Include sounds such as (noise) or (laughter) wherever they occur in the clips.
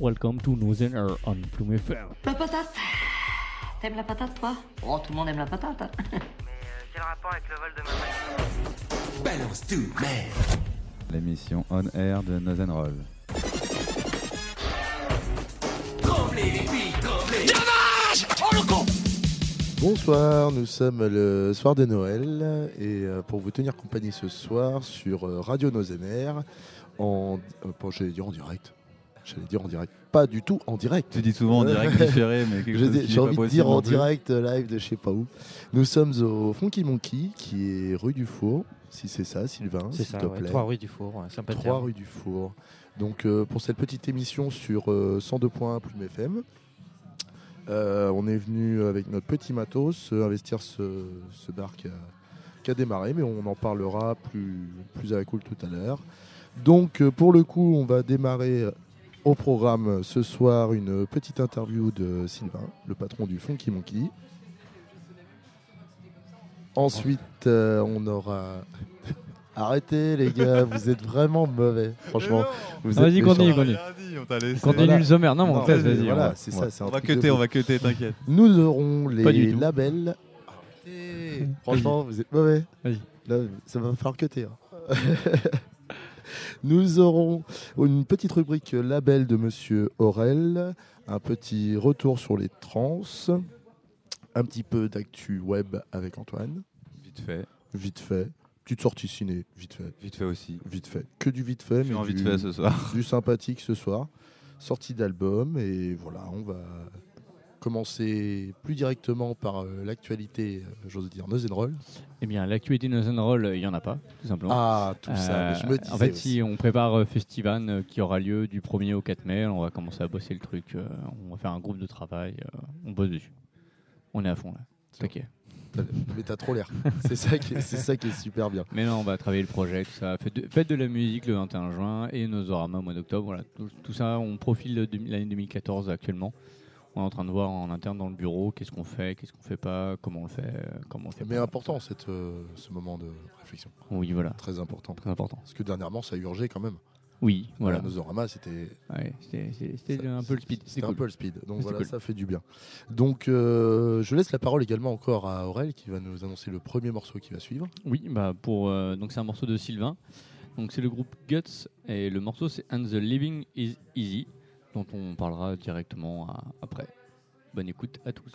welcome to Nozen Air on Plume FM. La patate T'aimes la patate, toi? Oh, tout le monde aime la patate. hein. Mais euh, quel rapport avec le vol de ma machine L'émission On Air de Nozen Roll. Bonsoir, nous sommes le soir de Noël et euh, pour vous tenir compagnie ce soir sur euh, Radio Nozener, en, euh, bon, dire en direct, j'allais dire en direct, pas du tout en direct. Tu dis souvent en direct (laughs) différé, mais quelque J'ai chose envie pas de dire en plus. direct euh, live de je sais pas où. Nous sommes au Funky Monkey qui est rue du Four, si c'est ça Sylvain, C'est s'il ça, te ouais, plaît. 3 rue du Four, ouais, sympathique. 3 rue du Four. Donc euh, pour cette petite émission sur euh, 102.1 Plume FM, euh, on est venu avec notre petit matos euh, investir ce, ce bar qui a, qui a démarré, mais on en parlera plus, plus à la cool tout à l'heure. Donc euh, pour le coup, on va démarrer au programme ce soir une petite interview de Sylvain, le patron du Funky Monkey. Ensuite, euh, on aura. (laughs) Arrêtez les gars, vous êtes vraiment mauvais, franchement. Vous Ah, êtes vas-y, continue, méchants. continue. On t'a laissé. Continue Voilà. le sommaire. Non, mais Non, en fait, mais vas-y. voilà, on va- c'est on ça, c'est un On va truc de cutter, fou. on va cutter, t'inquiète. Nous aurons Pas du les tout. labels. Arrêtez. Franchement, vous êtes mauvais. Vas-y. Là, ça va me faire cuter. hein. (laughs) Nous aurons une petite rubrique label de Monsieur Aurel, un petit retour sur les trans, un petit peu d'actu web avec Antoine, Vite fait, vite fait, petite sortie ciné, vite fait, vite fait aussi. vite fait, que du vite fait, mais du, ce soir. du sympathique ce soir, sortie d'album et voilà, on va commencer plus directement par euh, l'actualité, euh, j'ose dire, Roll. Eh bien, l'actualité Nozen Roll, il n'y en a pas, tout simplement. Ah, tout ça, je me Euh, disais en fait, aussi. si on prépare euh, Festival euh, qui aura lieu du 1er au 4 mai, on va commencer à bosser le truc. euh, on va faire un groupe de travail. euh, on bosse dessus. On est à fond là. C'est Ok. Mais t'as trop l'air. (laughs) C'est ça, qui est- c'est ça qui est super bien. Mais non, on va travailler le projet, tout ça. Faites de, faites de la musique le 21 juin et Nosorama au mois d'octobre. Voilà, tout, tout ça, on profile l'année 2014 actuellement. On est en train de voir en interne dans le bureau qu'est-ce qu'on fait, qu'est-ce qu'on fait pas, comment on le fait, euh, comment on le fait. Mais pas. important, cette, euh, ce moment de réflexion. Oui, voilà, Très important. très important. Parce que dernièrement, ça a urgé quand même. Oui, voilà. À Nosorama, c'était Ouais, c'était- un peu le speed. C'était cool. un peu le speed. Donc voilà, cool. ça fait du bien. Donc euh, je laisse la parole également encore à Aurel qui va nous annoncer le premier morceau qui va suivre. Oui, bah pour euh, donc c'est un morceau de Sylvain. Donc c'est le groupe Guts et le morceau c'est And the Living is Easy dont on parlera directement à- après. Bonne écoute à tous.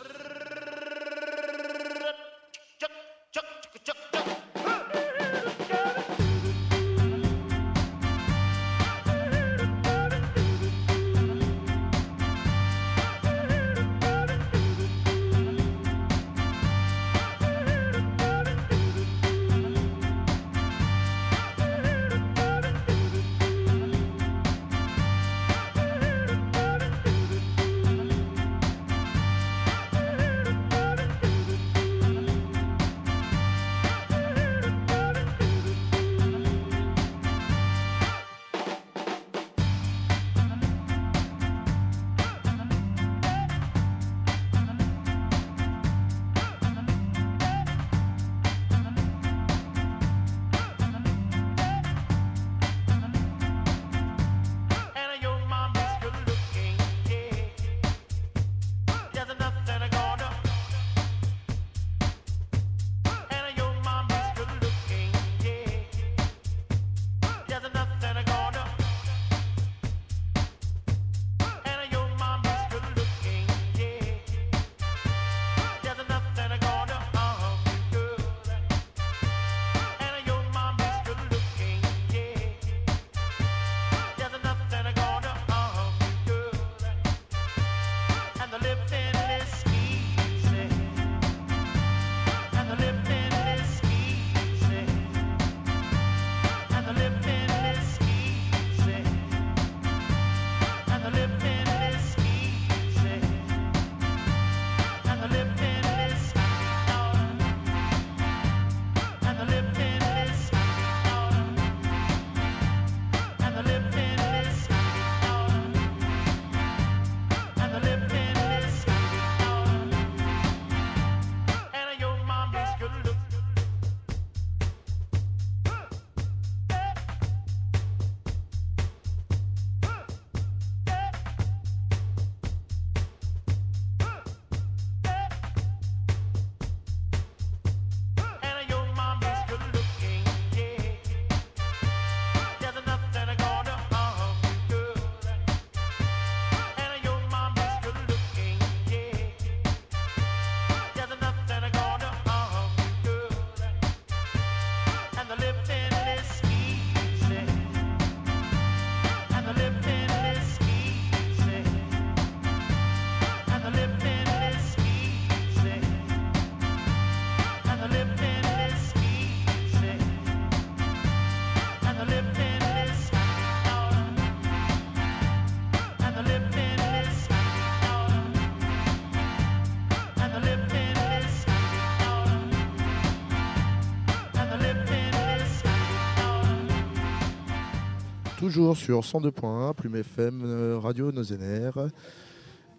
Toujours sur 102.1, Plume FM, euh, Radio Nozener.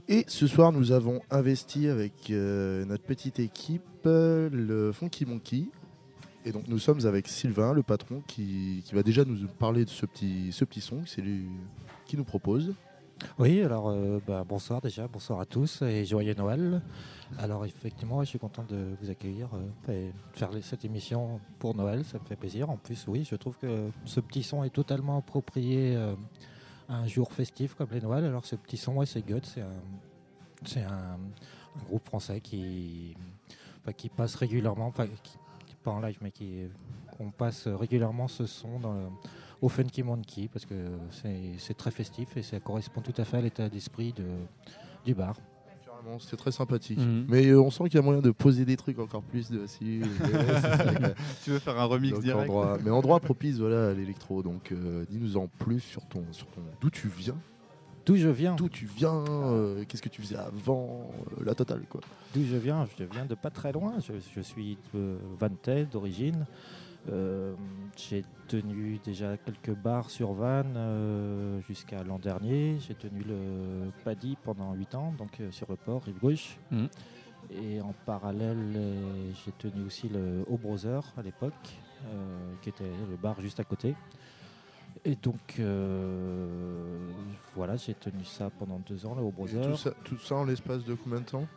Et ce soir, nous avons investi avec euh, notre petite équipe euh, le Funky Monkey. Et donc, nous sommes avec Sylvain, le patron, qui, qui va déjà nous parler de ce petit, ce petit son c'est lui qui nous propose. Oui, alors bah, bonsoir déjà, bonsoir à tous et joyeux Noël. Alors effectivement, je suis content de vous accueillir euh, et de faire cette émission pour Noël, ça me fait plaisir. En plus, oui, je trouve que ce petit son est totalement approprié euh, à un jour festif comme les Noëls. Alors ce petit son, c'est Gut, c'est un, groupe français qui, passe régulièrement, pas en live, mais qui on passe régulièrement ce son au Funky Monkey parce que c'est très festif et ça correspond tout à fait à l'état d'esprit de, du bar. Carrément, c'était très sympathique. Mhm. Mais euh, on sent qu'il y a moyen de poser des trucs encore plus dessus. Ouais. (laughs) Tu veux faire un remix Donc, direct endroit- mais endroit propice voilà, à l'électro. Donc euh, dis-nous en plus sur ton, sur ton d'où tu viens, D'où je viens d'où tu viens, euh, qu'est-ce que tu faisais avant, euh, la totale quoi. D'où je viens? Je viens de pas très loin. Je, je suis de Vannes d'origine. Euh, j'ai tenu déjà quelques bars sur Vannes euh, jusqu'à l'an dernier. J'ai tenu le Paddy pendant 8 ans, donc euh, sur le port, rive gauche. Mhm. Et en parallèle, j'ai tenu aussi le Haut Brother à l'époque, euh, qui était le bar juste à côté. Et donc, euh, voilà, j'ai tenu ça pendant deux ans, le Haut Brother. Tout ça, tout ça en l'espace de combien de temps?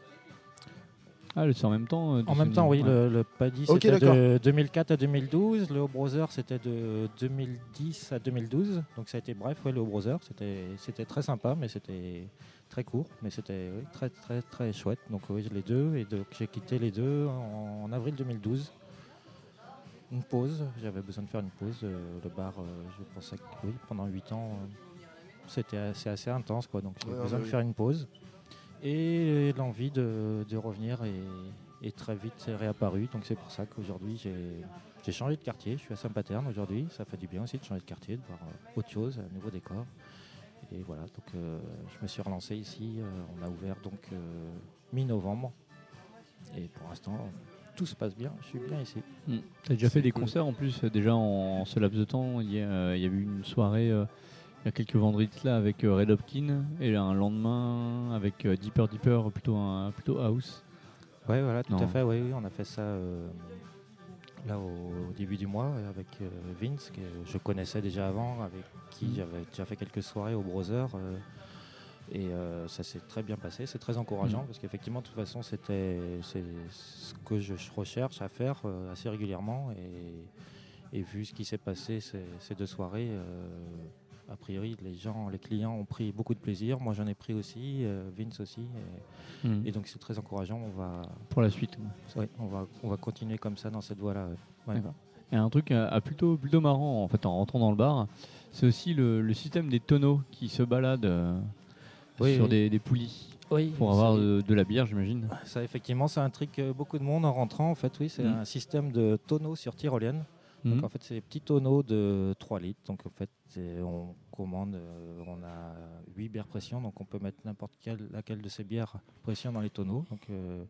Ah, c'est en même temps euh, En même temps, oui, ouais. le, le PADI Ok, c'était de 2004 à 2012, le Brother c'était de 2010 à 2012, donc ça a été bref, ouais, le Haut Brother c'était c'était très sympa, mais c'était très court, mais c'était oui, très très très chouette. Donc oui, les deux, et donc j'ai quitté les deux en, en avril 2012. Une pause, j'avais besoin de faire une pause. euh, le bar, euh, je pensais que oui, pendant 8 ans, euh, c'était assez, assez intense, quoi, donc j'ai Ouais, besoin ouais, de oui. faire une pause. Et l'envie de, de revenir est, est très vite réapparue. Donc c'est pour ça qu'aujourd'hui j'ai changé de quartier. Je suis à Saint-Paterne aujourd'hui. Ça fait du bien aussi de changer de quartier, de voir euh, autre chose, un nouveau décor. Et voilà, donc euh, je me suis relancé ici. Euh, on a ouvert donc euh, mi-novembre. Et pour l'instant, tout se passe bien. Je suis bien ici. Mm. T'as déjà fait des cool. concerts en plus, déjà en, en ce laps de temps? Il y, a, il y a eu une soirée euh, il y a quelques vendredis là avec euh, Red Hopkin et un lendemain avec euh, Deeper Deeper, plutôt, un, plutôt house. Ouais, voilà, tout Non. à fait. Oui, oui, on a fait ça euh, là au, au début du mois avec euh, Vince, que je connaissais déjà avant, avec qui Mm. j'avais déjà fait quelques soirées au Brother. euh, et ça s'est très bien passé, c'est très encourageant Mm. parce qu'effectivement, de toute façon, c'était c'est ce que je recherche à faire assez régulièrement. Et, et vu ce qui s'est passé ces, ces deux soirées, a priori, les gens, les clients ont pris beaucoup de plaisir. Moi, j'en ai pris aussi, euh, Vince aussi. Et, Mm. et donc, c'est très encourageant. On va, Pour la suite. Ouais, on va, on va continuer comme ça dans cette voie-là. ouais. Et un truc euh, plutôt, plutôt marrant en fait en rentrant dans le bar, c'est aussi le, le système des tonneaux qui se baladent euh, Oui, sur oui. Des, des poulies Oui, pour avoir de, de la bière, j'imagine. ça effectivement, c'est un truc que beaucoup de monde en rentrant. En fait, oui, c'est Mhm. un système de tonneaux sur tyrolienne. Mhm. Donc en fait, c'est des petits tonneaux de 3 litres. Donc en fait, on commande, euh, on a 8 bières pression, donc on peut mettre n'importe quelle, laquelle de ces bières pression dans les tonneaux. Donc euh,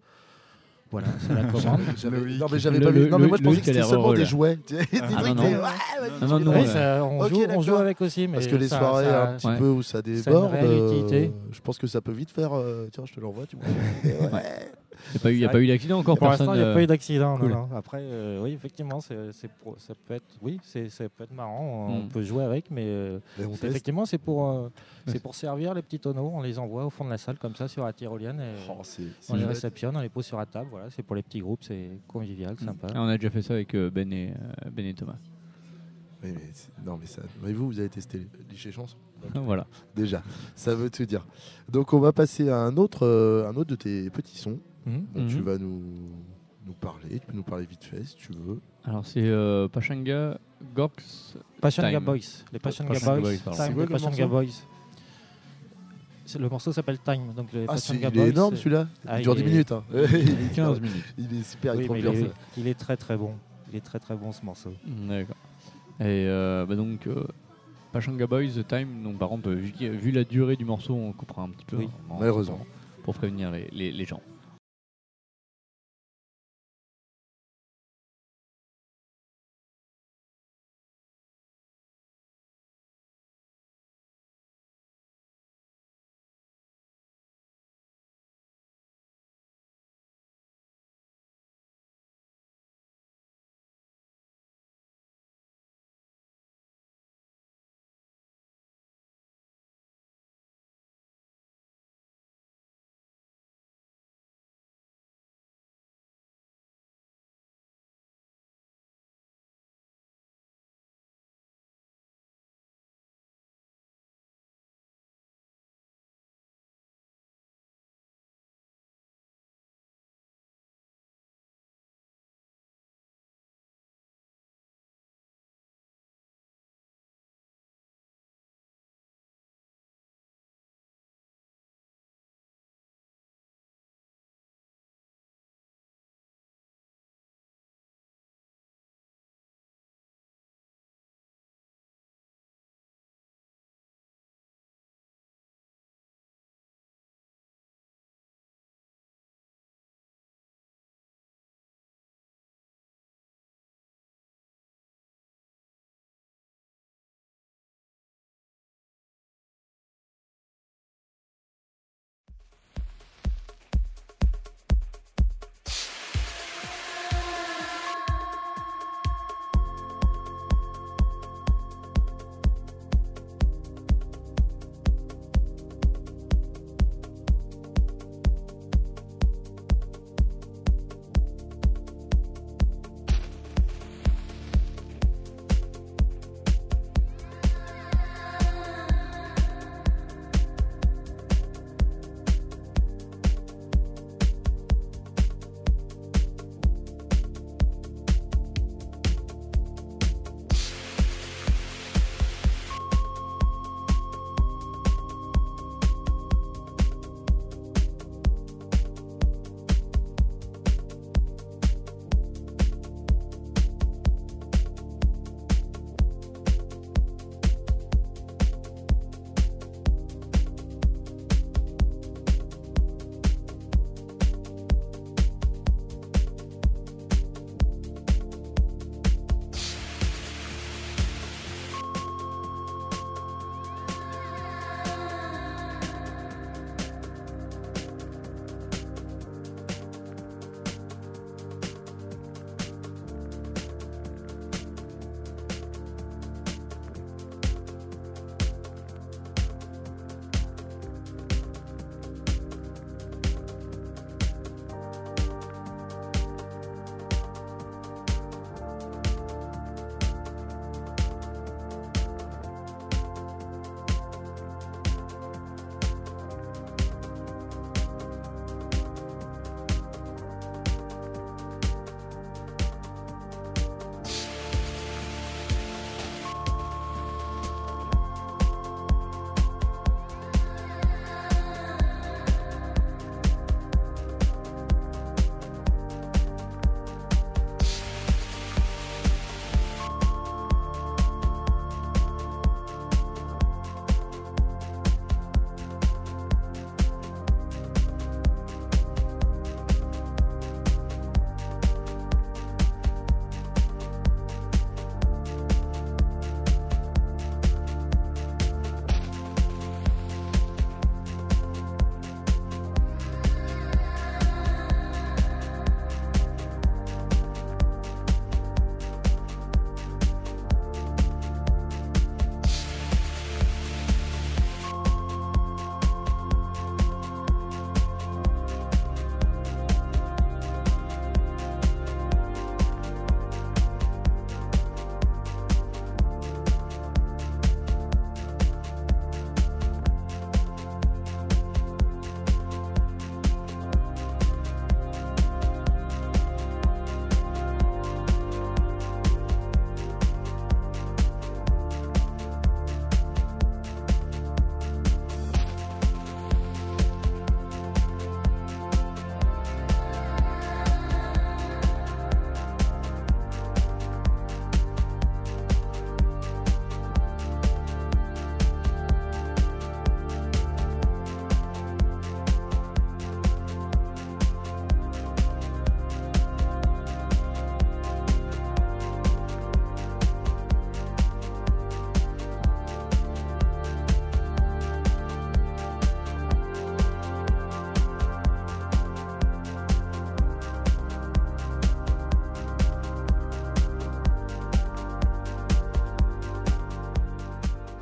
voilà, c'est la (laughs) commande. Non mais j'avais Le- pas vu. le- Non mais moi je pensais que c'était seulement des jouets. Trucs, non, on, Ok, joue, on joue d'accord. avec aussi, mais Parce que les ça- soirées ça- un petit ouais. peu où ça déborde, euh, je pense que ça peut vite faire. euh, tiens, je te l'envoie, tu vois. (laughs) Ouais. Il n'y a pas eu, il y a C'est pas vrai eu d'accident encore, Pour l'instant, il n'y a euh, pas eu d'accident. cool. non. Après, euh, oui, effectivement, ça peut être, oui, c'est, ça peut être marrant. On Mm. peut jouer avec, mais euh, effectivement, c'est pour, euh, c'est pour servir les petits tonneaux. On les envoie au fond de la salle comme ça sur la tyrolienne et Oh, on les réceptionne, on les pose sur la table. Voilà, c'est pour les petits groupes, c'est convivial, Mm. sympa. Ah, on a déjà fait ça avec euh, Ben et, euh, ben et Thomas. Oui, mais c'est- non mais ça. Mais vous, vous avez testé les chansons (laughs) voilà. déjà. Ça veut tout dire. Donc on va passer à un autre, euh, un autre de tes petits sons Mhm. dont tu Mhm. vas nous nous parler. Tu peux nous parler vite fait si tu veux. Alors c'est euh, Pachanga Gorks. Pachanga Time. Boys, les Pachanga, Pachanga Boys, Boys. C'est Pachanga Le morceau s'appelle Time, donc les Ah, c'est, Pachanga il est Boys, énorme c'est- celui-là. Ah, il dure il 10 est- minutes. hein. il, est, (laughs) 15 minutes. il est super, il est Oui, il, est, il est très très bon. Il est très très bon ce morceau. D'accord. Et euh, bah donc euh, Pachanga Boys The Time. Donc par contre, vu, vu la durée du morceau, on coupera un petit peu. Oui, en- malheureusement. Pour prévenir les, les, les gens.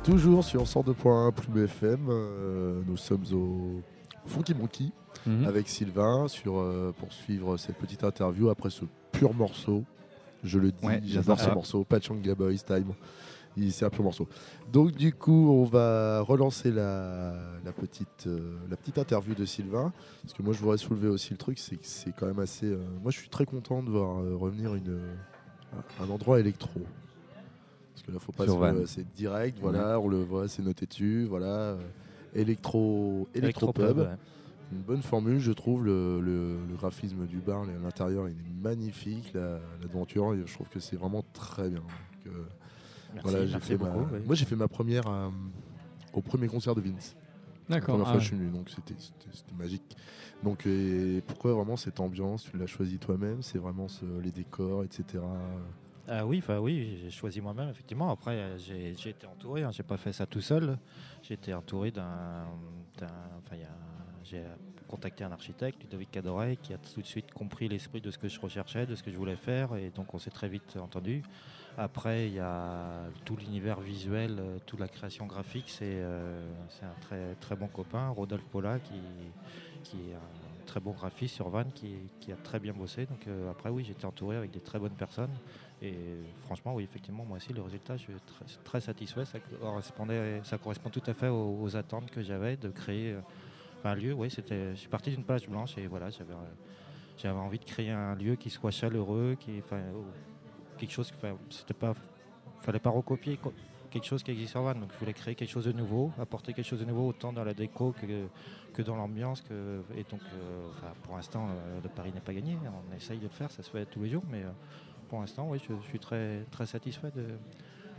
Toujours sur 102.1 Plume FM, euh, nous sommes au Funky Monkey Mhm. avec Sylvain sur, euh, pour suivre cette petite interview après ce pur morceau. Je le dis, Ouais, j'adore ce morceau, Pachanga Boys Time. C'est un pur morceau. Donc du coup, on va relancer la, la petite, euh, la petite interview de Sylvain. Parce que moi, je voudrais soulever aussi le truc, c'est que c'est quand même assez... euh, moi, je suis très content de voir revenir une, un endroit électro. Que là, faut pas Sur se-. C'est direct, voilà, on le voit, c'est noté dessus, voilà. euh, électro, électro Electropub, pub. ouais. Une bonne formule, je trouve. Le, le- le graphisme du bar, à l'intérieur, il est magnifique. La- L'aventure, je trouve que c'est vraiment très bien. Donc, euh, Merci, voilà, j'ai merci fait ma- beaucoup. oui. Moi, j'ai fait ma première euh, au premier concert de Vince. La D'accord. première Ah fois ouais. que je suis venu, donc c'était- c'était c'était magique. Donc, et pourquoi vraiment cette ambiance Tu l'as choisi toi-même C'est vraiment ce- les décors, etc. Ah oui, oui, j'ai choisi moi-même effectivement. Après, euh, j'ai j'ai été entouré. Hein, j'ai pas fait ça tout seul. J'ai été entouré d'un, j'ai contacté un architecte, Ludovic Cadoret, qui a tout de suite compris l'esprit de ce que je recherchais, de ce que je voulais faire, et donc on s'est très vite entendu. Après, il y a tout l'univers visuel, euh, toute la création graphique. C'est euh, un très très bon copain, Rodolphe Paula, qui est un très bon graphiste sur Vannes, qui, a très bien bossé. Donc euh, après, oui, j'étais entouré avec des très bonnes personnes. Et franchement, oui, effectivement, moi aussi, le résultat, je suis très, satisfait. Ça correspondait, ça correspond tout à fait aux, attentes que j'avais de créer euh, un lieu. Oui, je suis parti d'une page blanche et voilà, j'avais, euh, envie de créer un lieu qui soit chaleureux, qui, enfin, quelque chose, c'était pas, fallait pas recopier co- quelque chose qui existe sur Vannes. Donc, je voulais créer quelque chose de nouveau, apporter quelque chose de nouveau autant dans la déco que, que dans l'ambiance. Et donc, euh, pour l'instant, le pari n'est pas gagné. On essaye de le faire, ça se fait tous les jours, mais pour l'instant, oui, je, je suis très, très satisfait de-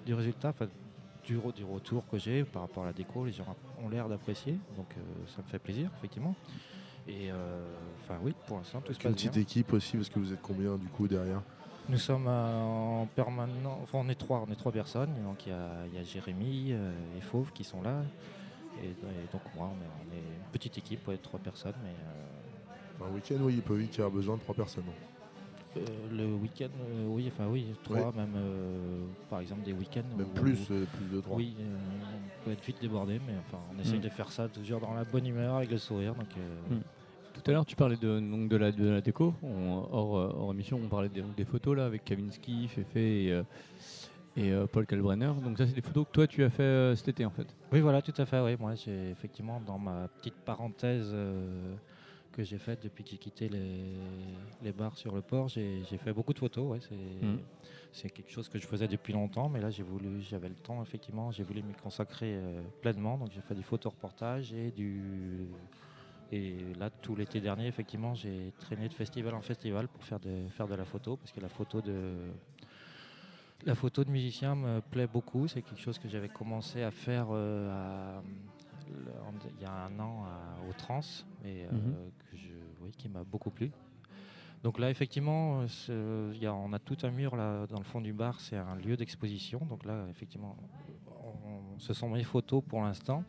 du résultat, enfin, du, du retour que j'ai par rapport à la déco. Les gens ont l'air d'apprécier, donc euh, ça me fait plaisir, effectivement. Et euh, enfin, oui, pour l'instant, tout se une passe bien. petite équipe aussi, parce que vous êtes combien du coup derrière? Nous sommes euh, en permanent, enfin, on est trois, on est trois personnes. Donc il y a, il y a Jérémy et Fauve qui sont là. Et, et donc moi, on est, on est une petite équipe, ouais, trois personnes, mais euh, Un week-end, oui, il peut vite y avoir besoin de trois personnes. Euh, le week-end, euh, oui, enfin oui, trois, même euh, par exemple des week-ends. Même où- plus, euh, plus de trois. Oui, euh, on peut être vite débordé, mais enfin, on essaye Mm. de faire ça toujours dans la bonne humeur, avec le sourire. Donc, euh, Mm. Tout à l'heure, tu parlais de, donc de, la, de la déco. On- hors, hors émission, on parlait des, des photos là avec Kavinsky, Fefe et, euh, et euh, Paul Kalbrenner. Donc ça, c'est des photos que toi, tu as fait euh, cet été en fait. Oui, voilà, tout à fait. Oui. Moi, j'ai effectivement, dans ma petite parenthèse euh, que j'ai faite depuis que j'ai quitté les, les bars sur le port, j'ai fait beaucoup de photos. ouais. C'est Mhm. c'est quelque chose que je faisais depuis longtemps, mais là, j'ai voulu, j'avais le temps, effectivement, j'ai voulu m'y consacrer euh, pleinement. Donc, j'ai fait du photoreportage et du. Et là, tout l'été dernier, effectivement, j'ai traîné de festival en festival pour faire de, faire de la photo, parce que la photo de, la photo de musicien me plaît beaucoup. C'est quelque chose que j'avais commencé à faire euh, à- il y a un an à- au Trans, et euh, Mhm. que je, oui, qui m'a beaucoup plu. Donc là, effectivement, euh, y a- on a tout un mur là, dans le fond du bar. C'est un lieu d'exposition. Donc là, effectivement, on- ce sont mes photos pour l'instant.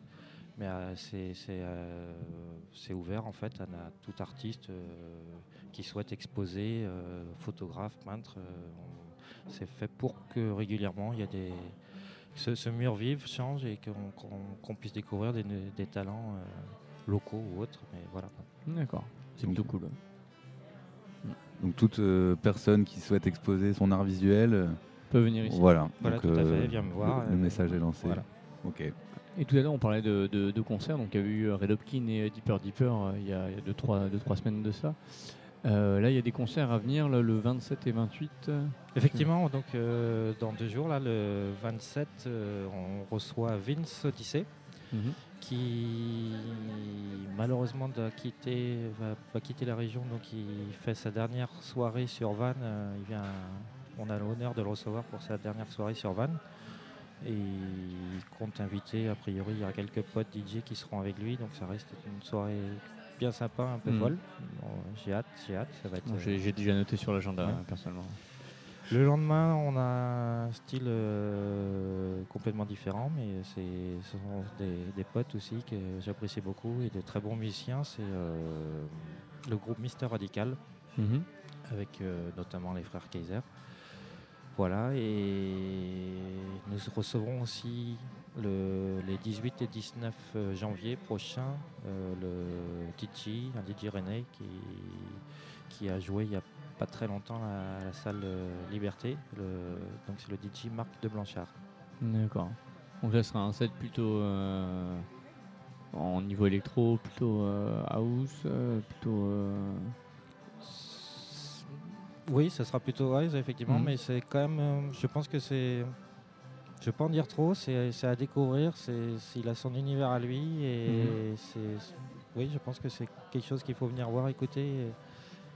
Mais euh, c'est euh, ouvert en fait à, à tout artiste euh, qui souhaite exposer, euh, photographe, peintre. euh, c'est fait pour que régulièrement il y a des ce, ce mur vive change et qu'on puisse découvrir des, des talents euh, locaux ou autres. Mais voilà. D'accord. C'est Donc- plutôt cool. Donc toute euh, personne qui souhaite exposer son art visuel, euh, peut venir ici. voilà. Voilà, Donc, tout à fait, viens me voir, Le, le message est lancé. voilà. Ok. Et tout à l'heure, on parlait de, de- de concerts. Donc, il y avait eu Red Hopkins et Deeper Deeper euh, il y a 2-3 semaines de ça. Euh, là, il y a des concerts à venir le, le 27 et 28. euh. Effectivement, donc euh, dans deux jours, là, le 27, euh, on reçoit Vince Odyssey, Mhm. qui malheureusement doit quitter, va, va quitter la région, donc il fait sa dernière soirée sur Vannes. il vient, on a l'honneur de le recevoir pour sa dernière soirée sur Vannes. Et il compte inviter, a priori, il y a quelques potes DJ qui seront avec lui, donc ça reste une soirée bien sympa, un peu Mhm. folle. Bon, j'ai hâte, j'ai hâte, ça va être. Bon, euh, J'ai j'ai déjà noté sur l'agenda, Ouais. personnellement. le lendemain, on a un style euh, complètement différent, mais c'est- ce sont des, des potes aussi que j'apprécie beaucoup et de très bons musiciens. C'est euh, le groupe Mister Radical, Mhm. avec euh, notamment les frères Kaiser. Voilà, et nous recevrons aussi le- les 18 et 19 janvier prochains euh, le DJ, un DJ René qui, qui a joué il n'y a pas très longtemps à la salle euh, Liberté. Le- donc c'est le DJ Marc de Blanchard. D'accord. Donc là, ce sera un set plutôt euh, en niveau électro, plutôt euh, house, euh, plutôt. euh, Oui, ça sera plutôt wise, effectivement, Mhm. mais c'est quand même. euh, je pense que c'est. Je vais pas en dire trop, c'est à découvrir. c'est Il a son univers à lui et c'est. Oui, je pense que c'est quelque chose qu'il faut venir voir, écouter et,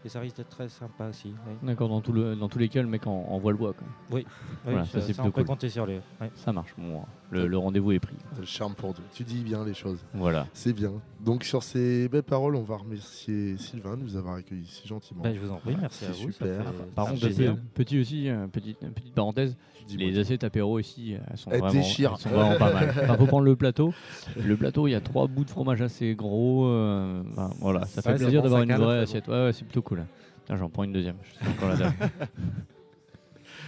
et ça risque d'être très sympa aussi. oui. D'accord, dans, tout le, dans tous les cas, le mec en, envoie le bois. Quoi. Oui, Voilà, ça, ça, c'est ça, on peut cool. compter sur lui. ouais. Ça marche. Bon, le, le rendez-vous est pris. Le charme pour deux. Tu dis bien les choses. Voilà. C'est bien. Donc sur ces belles paroles, on va remercier Sylvain de nous avoir accueillis si gentiment. Ben, je vous en prie, merci à C'est vous. super. Par contre, petit, petit aussi, euh, petite, petite parenthèse, Dis-moi les assiettes apéro ici, elles sont, Elles vraiment, elles sont vraiment pas mal. (laughs) Enfin, faut prendre le plateau. Le plateau, il y a trois bouts de fromage assez gros. euh, ben, voilà, ça fait Ouais, c'est plaisir bon, d'avoir une vraie c'est assiette. Ouais, ouais, c'est plutôt cool. J'en prends une deuxième. Je suis encore la (laughs) dame.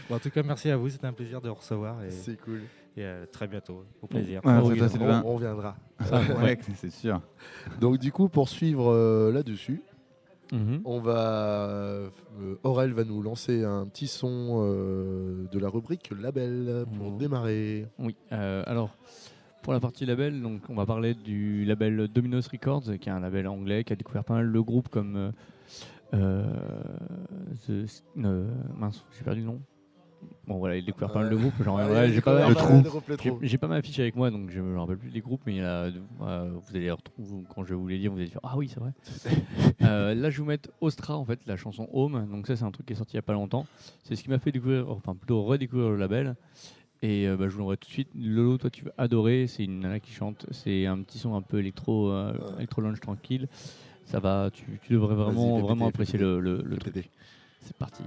Bon, en tout cas, merci à vous, c'était un plaisir de vous recevoir et, C'est cool. et à très bientôt. Au plaisir. Ouais, Oh, on-. On, on reviendra. Ouais. Ouais, c'est sûr. Donc du coup, pour suivre euh, là-dessus, Mhm. on va, euh, Aurel va nous lancer un petit son euh, de la rubrique label pour Mhm. démarrer. Oui, euh, alors pour la partie label, donc on va parler du label Dominos Records, qui est un label anglais qui a découvert pas mal de groupes comme euh, euh, The- euh, mince, j'ai perdu le nom. Bon voilà, il a découvert pas mal de groupes. Genre, ouais, j'ai pas, j'ai- pas ma fiche avec moi, donc je me rappelle plus des groupes, mais euh, vous allez retrouver quand je vais vous les dire, vous allez dire ah oui (laughs) c'est vrai. Euh, là je vais vous mettre Ostra en fait, la chanson Home. Donc ça c'est un truc qui est sorti il y a pas longtemps. C'est ce qui m'a fait découvrir, enfin plutôt redécouvrir le label. Et euh, bah, je vous l'aurai tout de suite. Lolo, toi tu vas adorer. C'est une nana qui chante. C'est un petit son un peu électro, euh, électro lounge tranquille. Ça va. Tu, tu devrais vraiment, apprécier le, le, truc. C'est parti.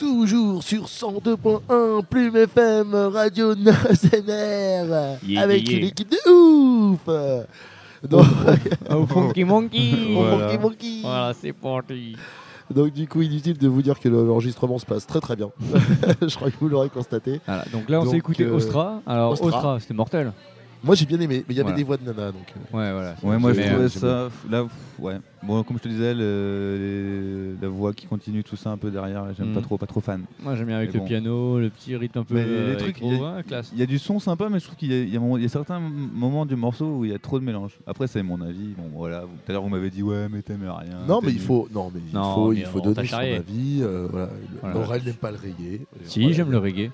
Toujours sur 102.1 Plume FM, Radio Nazener, Yeah, avec yeah. une équipe de ouf. Donc, Oh, (laughs) Funky Monkey Voilà. monkey, monkey. Voilà, c'est parti. Donc du coup, inutile de vous dire que le- l'enregistrement se passe très très bien. (laughs) Je crois que vous l'aurez constaté. Voilà, donc là, on s'est écouté euh, Ostra. Alors, Ostra. Ostra, c'était mortel. Moi j'ai bien aimé, mais il y avait Voilà. des voix de nana. Donc, euh, Ouais, voilà. Ouais, moi je trouvais ça. Là, ouais. Bon, comme je te disais, le- les- la voix qui continue, tout ça un peu derrière, j'aime Mm. pas trop, pas trop fan. Moi, j'aime bien avec Mais le bon. piano, le petit rythme un peu Mais les euh, trucs, électro, il y a- ouais, classe. Il y a du son sympa, mais je trouve qu'il y, a- y y certains moments du morceau où il y a trop de mélange. Après, c'est mon avis. Bon, voilà. Tout à l'heure, vous m'avez dit, ouais, mais t'aimais rien. Non, mais il faut, non, mais il Non, faut, mais il faut donner son avis. euh, voilà. N'aime pas le reggae. Si, j'aime le reggae.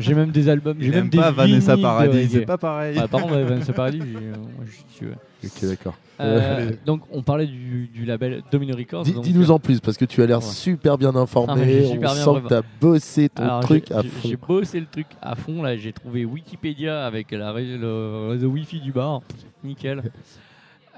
J'ai même des albums, j'ai même aime des pas Vanessa Paradis, c'est pas pareil. Ouais, par contre, Vanessa Paradis, j'ai-. Ok, d'accord. Euh, donc, on parlait du, du label Domino Records. Dis- donc, Dis-nous euh, en plus, parce que tu as l'air Ouais. super bien informé. Ah, On super bien sent que tu as bossé ton alors, truc j'ai- à j'ai- fond. J'ai bossé le truc à fond. Là, j'ai trouvé Wikipédia avec la le réseau Wi-Fi du bar. Nickel. (laughs)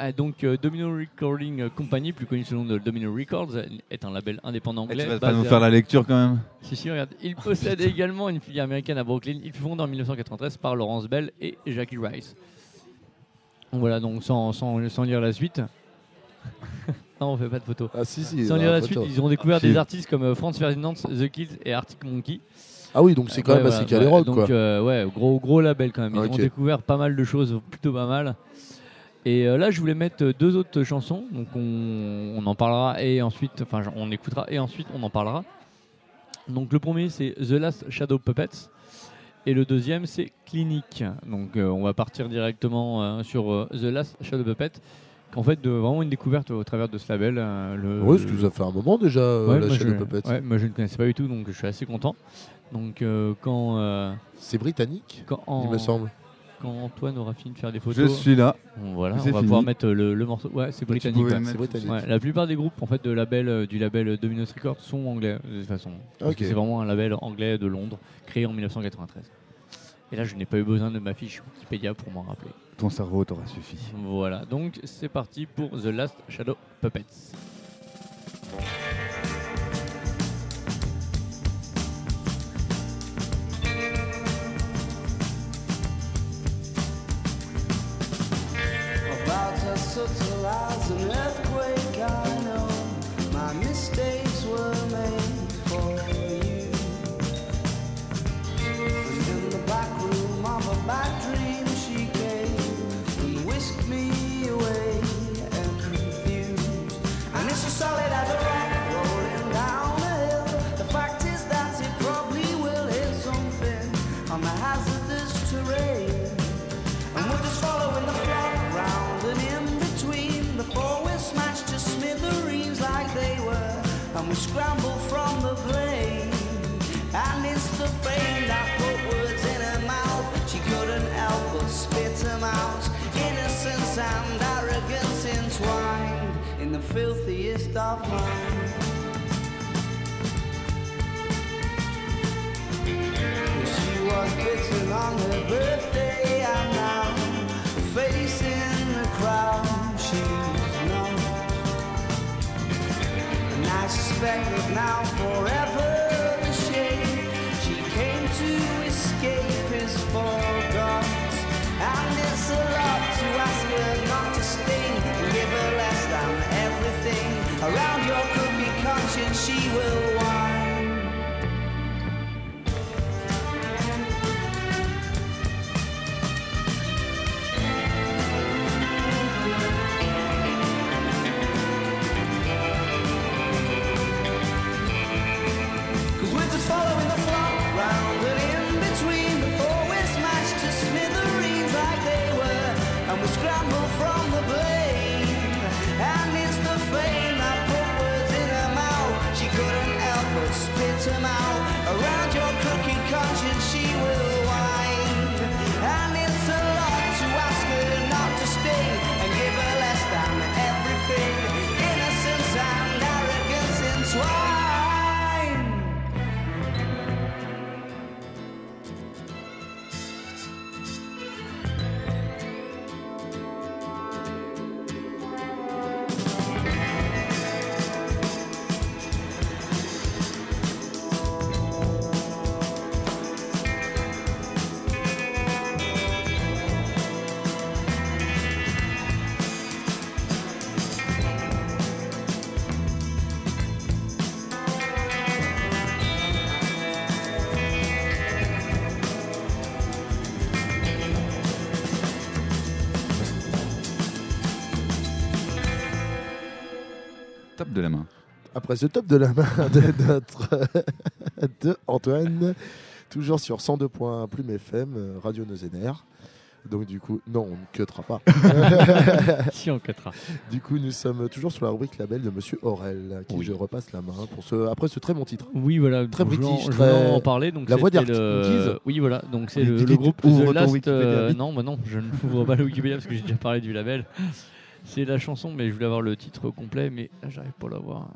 Ah, donc, euh, Domino Recording Company, plus connu sous le nom de Domino Records, est un label indépendant anglais. tu vas pas nous faire la lecture quand même Si, si, regarde. Il possède (laughs) également une filiale américaine à Brooklyn. Il fut fondé en 1993 par Lawrence Bell et Jackie Rice. Donc voilà, donc sans, sans, sans lire la suite. (laughs) non, on fait pas de photos. Ah si, si. Sans lire la photo. suite, ils ont découvert Archive. des artistes comme euh, Franz Ferdinand, The Kills et Arctic Monkey. Ah oui, donc c'est quand Ouais, même assez calé ouais, rock, donc, quoi. euh, ouais, gros, gros label quand même. Ils ont découvert pas mal de choses, plutôt pas mal. Et euh, là, je voulais mettre euh, deux autres chansons. Donc, on, on en parlera et ensuite, enfin, on écoutera et ensuite, on en parlera. Donc, le premier, c'est The Last Shadow Puppets. Et le deuxième, c'est Clinique. Donc, euh, on va partir directement euh, sur euh, The Last Shadow Puppet. Qu'en fait, de, vraiment une découverte au travers de ce label. le, Oui, parce que ça fait un moment déjà, Ouais, la de Puppets. ouais, moi, je ne connaissais pas du tout, donc je suis assez content. Donc, quand, C'est britannique, quand, en- il me semble. Quand Antoine aura fini de faire des Je photos, suis là. bon, voilà, on va fini. pouvoir mettre euh, le, le morceau. Ouais, c'est britannique. pouvais ouais. britannique. Ouais, la plupart des groupes en fait de label euh, du label Dominos Records sont anglais de toute façon. Parce que Ok. C'est vraiment un label anglais de Londres créé en 1993. Et là, je n'ai pas eu besoin de ma fiche Wikipédia pour m'en rappeler. Ton cerveau t'aura suffi. Voilà, donc c'est parti pour The Last Shadow Puppets. Subtle as an earthquake, from the plane. And it's the fame that put words in her mouth. She couldn't help but spit them out. Innocence and arrogance entwined in the filthiest of minds. She was bitten on her birthday I now forever the shame she came to escape is forgot. And it's a lot to ask her not to sting give her less than everything. Around your crooked conscience she will de la main. Après ce top de la main (laughs) de notre (laughs) de Antoine, toujours sur 102 points Plume FM, euh, Radio Nozener. Donc du coup, non, on ne cuttera pas. (laughs) si on cuttera. Du coup, nous sommes toujours sur la rubrique label de Monsieur Aurel, à qui Oui. je repasse la main pour ce, après ce très bon titre. Oui, voilà. Très british, je vais très- en parler. Donc La voix le-. Oui, voilà. Donc c'est le, groupe ouvre The ton Last. Wikipédia euh, non, bah non, je ne ouvre pas le Wikipédia parce que j'ai déjà parlé du label. C'est la chanson, mais je voulais avoir le titre complet, mais là j'arrive pas à l'avoir.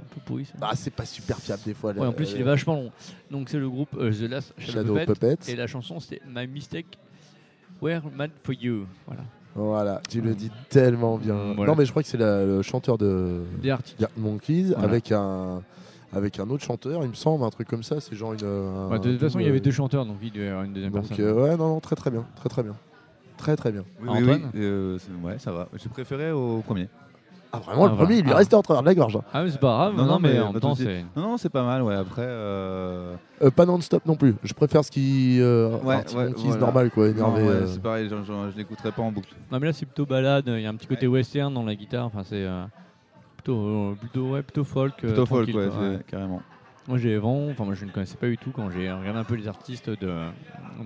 Un peu pourri ça. Ah, c'est pas super fiable des fois. Ouais, en plus, il est vachement long. Donc c'est le groupe euh, The Last Shadow, Shadow Puppet, Puppets. et la chanson c'est My Mistake Were Mad for You. Voilà. Voilà, tu le dis tellement bien. Voilà. Non, mais je crois que c'est la- le chanteur de Des Monkeys Voilà. avec un avec un autre chanteur, il me semble, un truc comme ça. C'est genre une. un Ouais, de toute façon, il y avait deux chanteurs, donc il devait y avoir une deuxième Donc personne. euh, ouais, non, non, très très bien, très très bien, très très bien. Oui, Antoine oui, oui, euh, ouais, ça va. J'ai préféré au premier. Ah vraiment, Ah, le premier, voilà. il lui Ah. restait en travers de la gorge. hein. Ah, mais c'est pas grave, Non, non, mais, mais en pas même temps, souci. c'est. Non, non, c'est pas mal. Ouais, après. euh, Euh, pas non-stop non plus. Je préfère ce qui euh, Ouais, voilà. normal quoi, énervé. non, ouais, euh. c'est pareil. genre, genre, je l'écouterai pas en boucle. Non, mais là, c'est plutôt balade, il y a un petit côté western dans la guitare, enfin, c'est. euh, Plutôt, euh, plutôt, ouais, plutôt folk. euh, Plutôt folk, tranquille, ouais, quoi, c'est- ouais. carrément. Moi, j'ai vraiment, enfin, moi, je ne connaissais pas du tout quand j'ai regardé un peu les artistes de,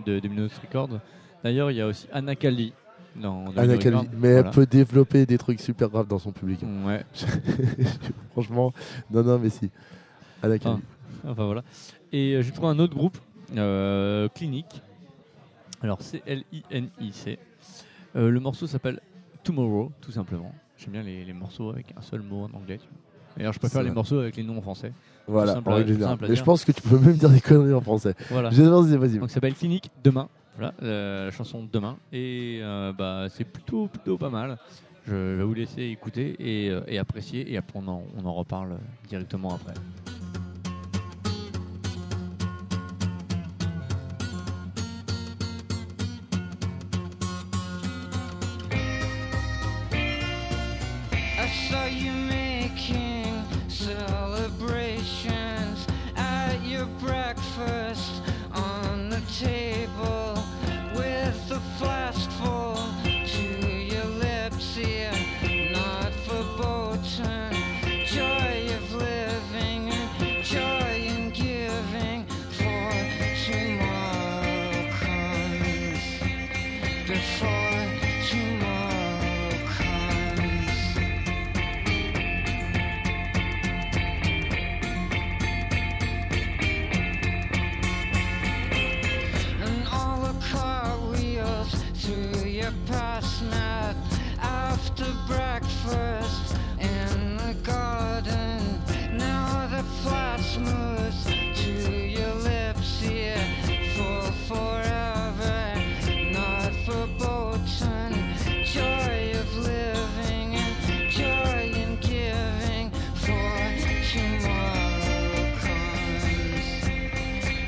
de, de Minos Records. D'ailleurs, il y a aussi dans, dans Anna Calvi. Mais Voilà. elle peut développer des trucs super graves dans son public. hein. Ouais, (laughs) Franchement, non, non, mais si. Anna Calvi. enfin voilà. Et euh, j'ai trouvé un autre groupe, euh, Clinique. Alors, C-L-I-N-I-C. Euh, le morceau s'appelle Tomorrow, tout simplement. J'aime bien les, les morceaux avec un seul mot en anglais. D'ailleurs, je préfère C'est les morceaux avec les noms en français. Voilà, simple en à- simple à Mais je dire. pense que tu peux même dire des conneries en français. Voilà. J'adore, vas-y, vas-y. Donc ça s'appelle Clinique Demain. Voilà, la chanson Demain. Et euh, bah, c'est plutôt, plutôt pas mal. Je vais vous laisser écouter et, euh, et apprécier. Et après, on en, reparle directement après.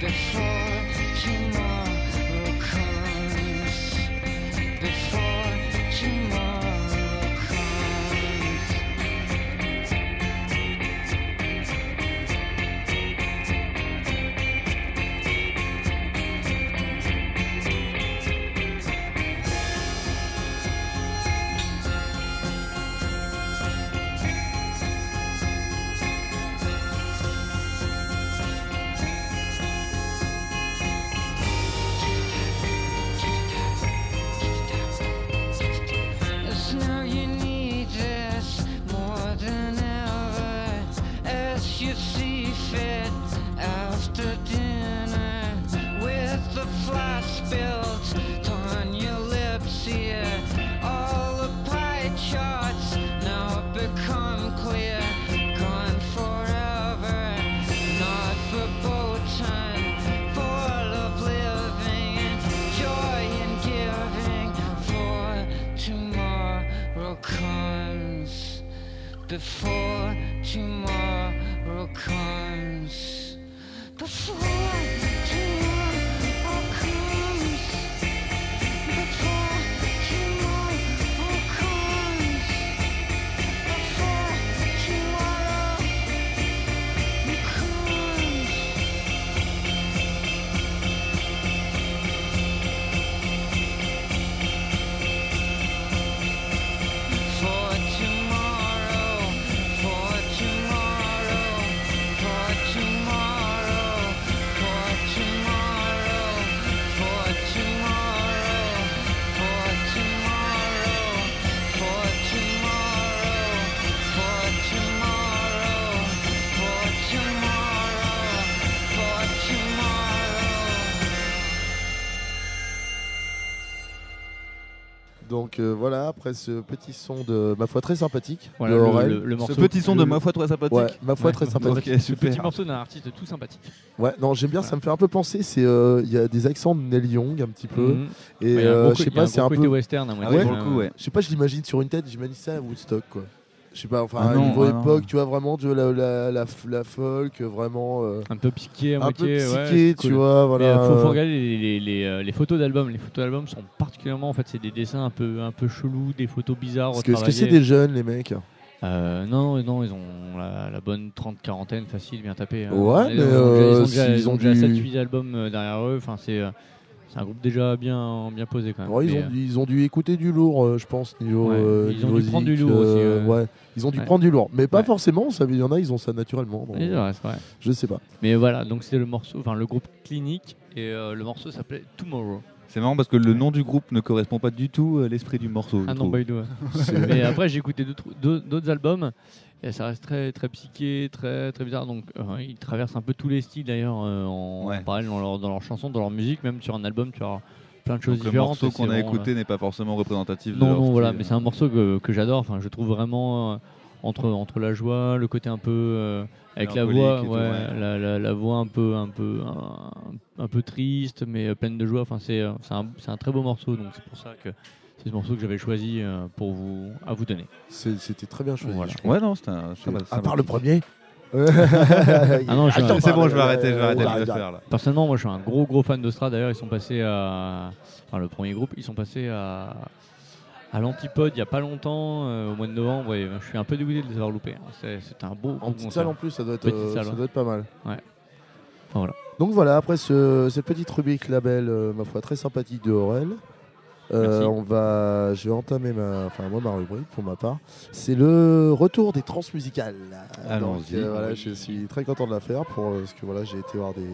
Before tomorrow before tomorrow Donc euh, voilà, après ce petit son de ma foi très sympathique Voilà, de le- Aurel. le- le morceau- Ce petit son de ma foi très sympathique. Ouais, ma foi Ouais. très sympathique. Ok, Ce super. petit morceau d'un artiste tout sympathique. Ouais, non, j'aime bien, ça me fait un peu penser, c'est euh, il y a des accents de Neil Young un petit peu Mhm. et euh, je sais pas, c'est un peu western Ah ouais. je sais pas, je l'imagine sur une tête, j'imagine ça à Woodstock quoi. Je sais pas, enfin Ah non, niveau ah non. époque, tu vois vraiment de la, la, la, la folk vraiment euh, Un peu piqué à un peu ouais, c'est tu cool. vois, voilà. euh, faut, faut euh, regarder les, les- les, euh, les photos d'albums. Les photos d'albums sont particulièrement, en fait, c'est des dessins un peu, un peu chelous, des photos bizarres. Est-ce que c'est des jeunes les mecs? Euh, non, non, ils ont la, la bonne 30-quarantaine facile, bien tapé. hein. Ouais, ils mais, ont, euh, ils ont déjà, s'ils ils ont ont déjà du- 7-8 albums euh, derrière eux. Enfin, c'est euh, c'est un groupe déjà bien, bien posé quand même. Ouais, ils, ont, dû- ils ont dû écouter du lourd, euh, je pense, niveau. Ouais, euh, ils ont dû prendre du lourd aussi, euh, ouais. ils ont dû Ouais. prendre du lourd, mais pas Ouais. forcément. Ça, il y en a, ils ont ça naturellement. bon, euh, c'est vrai, c'est vrai. je sais pas. Mais voilà, donc c'était le morceau, enfin le groupe Clinique et euh, le morceau s'appelait Tomorrow. C'est marrant parce que le nom du groupe ne correspond pas du tout à l'esprit du morceau. Ah non, trouve. pas du tout. ouais. (laughs) Mais après, j'ai écouté d'autres albums et ça reste très, très psyché, très, très bizarre. Donc, euh, ils traversent un peu tous les styles d'ailleurs euh, en, Ouais. parallèle dans leurs dans leurs chansons, dans leur musique, même sur un album, tu as plein de choses Donc, le différentes. morceau qu'on a écouté n'est pas forcément représentatif. de Non, leur non, voilà, mais c'est un morceau que, que j'adore. Enfin, je trouve vraiment euh, entre, entre la joie, le côté un peu euh, avec la voix, tout, ouais. La, la- la voix un peu, un peu, un, un peu triste, mais euh, pleine de joie. Enfin, c'est, euh, c'est un, c'est un très beau morceau, donc c'est pour ça que c'est ce morceau que j'avais choisi euh, pour vous, à vous donner. C'était très bien choisi. Voilà. Ouais, non, c'est un. ça va- ça À part le premier. (laughs) Ah non, je- Attends, C'est bon, bah, je vais arrêter, je vais arrêter de arrête, le arrête. faire là. Personnellement, moi, je suis un gros, gros fan de Stra. D'ailleurs, ils sont passés à, enfin, le premier groupe, ils sont passés à, à l'Antipode il y a pas longtemps, euh, au mois de novembre. Et je suis un peu dégoûté de les avoir loupés. hein. C'est- C'était un beau, En petite salle en plus, ça doit être, Petite euh, salle, ça ouais. doit être pas mal. Enfin, voilà. Donc voilà, après ce- cette petite rubrique label, euh, ma foi, très sympathique de Aurel. Euh, on va, je vais entamer ma, enfin moi ma rubrique pour ma part. C'est le retour des transmusicales. Donc, Allons-y. euh, voilà, je suis très content de la faire pour euh, parce que voilà, j'ai été voir des,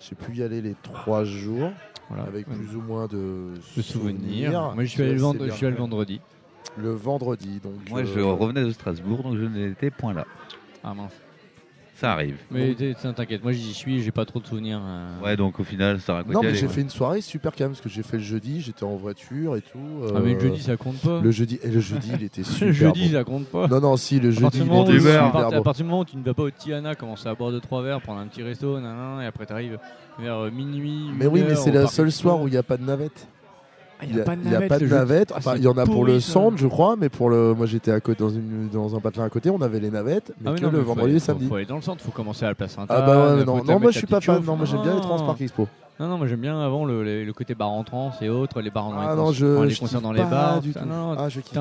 j'ai pu y aller les trois jours Voilà. avec Ouais. plus ou moins de, de souvenirs. Moi, je suis allé le, assez vendre- bien je suis allé le fait. vendredi. Le vendredi, donc. Moi, je euh, revenais de Strasbourg, donc je n'étais point là. Ah mince. Ça arrive. Mais t'inquiète, moi j'y suis, j'ai pas trop de souvenirs. euh. Ouais, donc au final, ça raconte. Non, mais j'ai fait une soirée super quand même parce que j'ai fait le jeudi, j'étais en voiture et tout. Ah mais le euh, jeudi ça compte pas. Le jeudi, et le jeudi, il était (laughs) super. Le jeudi ça compte pas. Non, non, si, le À jeudi, partir, il était à part- partir du moment où tu ne vas pas au Tiana, commencer à boire 2-3 verres, prendre un petit resto, nanana, et après t'arrives vers euh, minuit. Mais oui, mais heure c'est au le parc seul Expo. soir où il n'y a pas de navette. Ah, Il n'y a, pas de il y a pas de navette. Ah, Enfin, il y en a pour le ça. centre, je crois, mais pour le. Moi, j'étais à côté dans, une, dans un patelin à côté, on avait les navettes, mais Ah, mais que non, le mais faut vendredi aller- et samedi. Faut aller dans le centre, faut commencer à la place Ah bah ouais, non, non, moi je suis pas fan, non, moi j'aime bien les Transpark Expo. Non, non, moi j'aime bien avant le, le- le côté bar en trance et autres, les bars en Ah non, je, enfin, les je concerts dans les bars. du tout ça. Non, Ah, je kiffe pas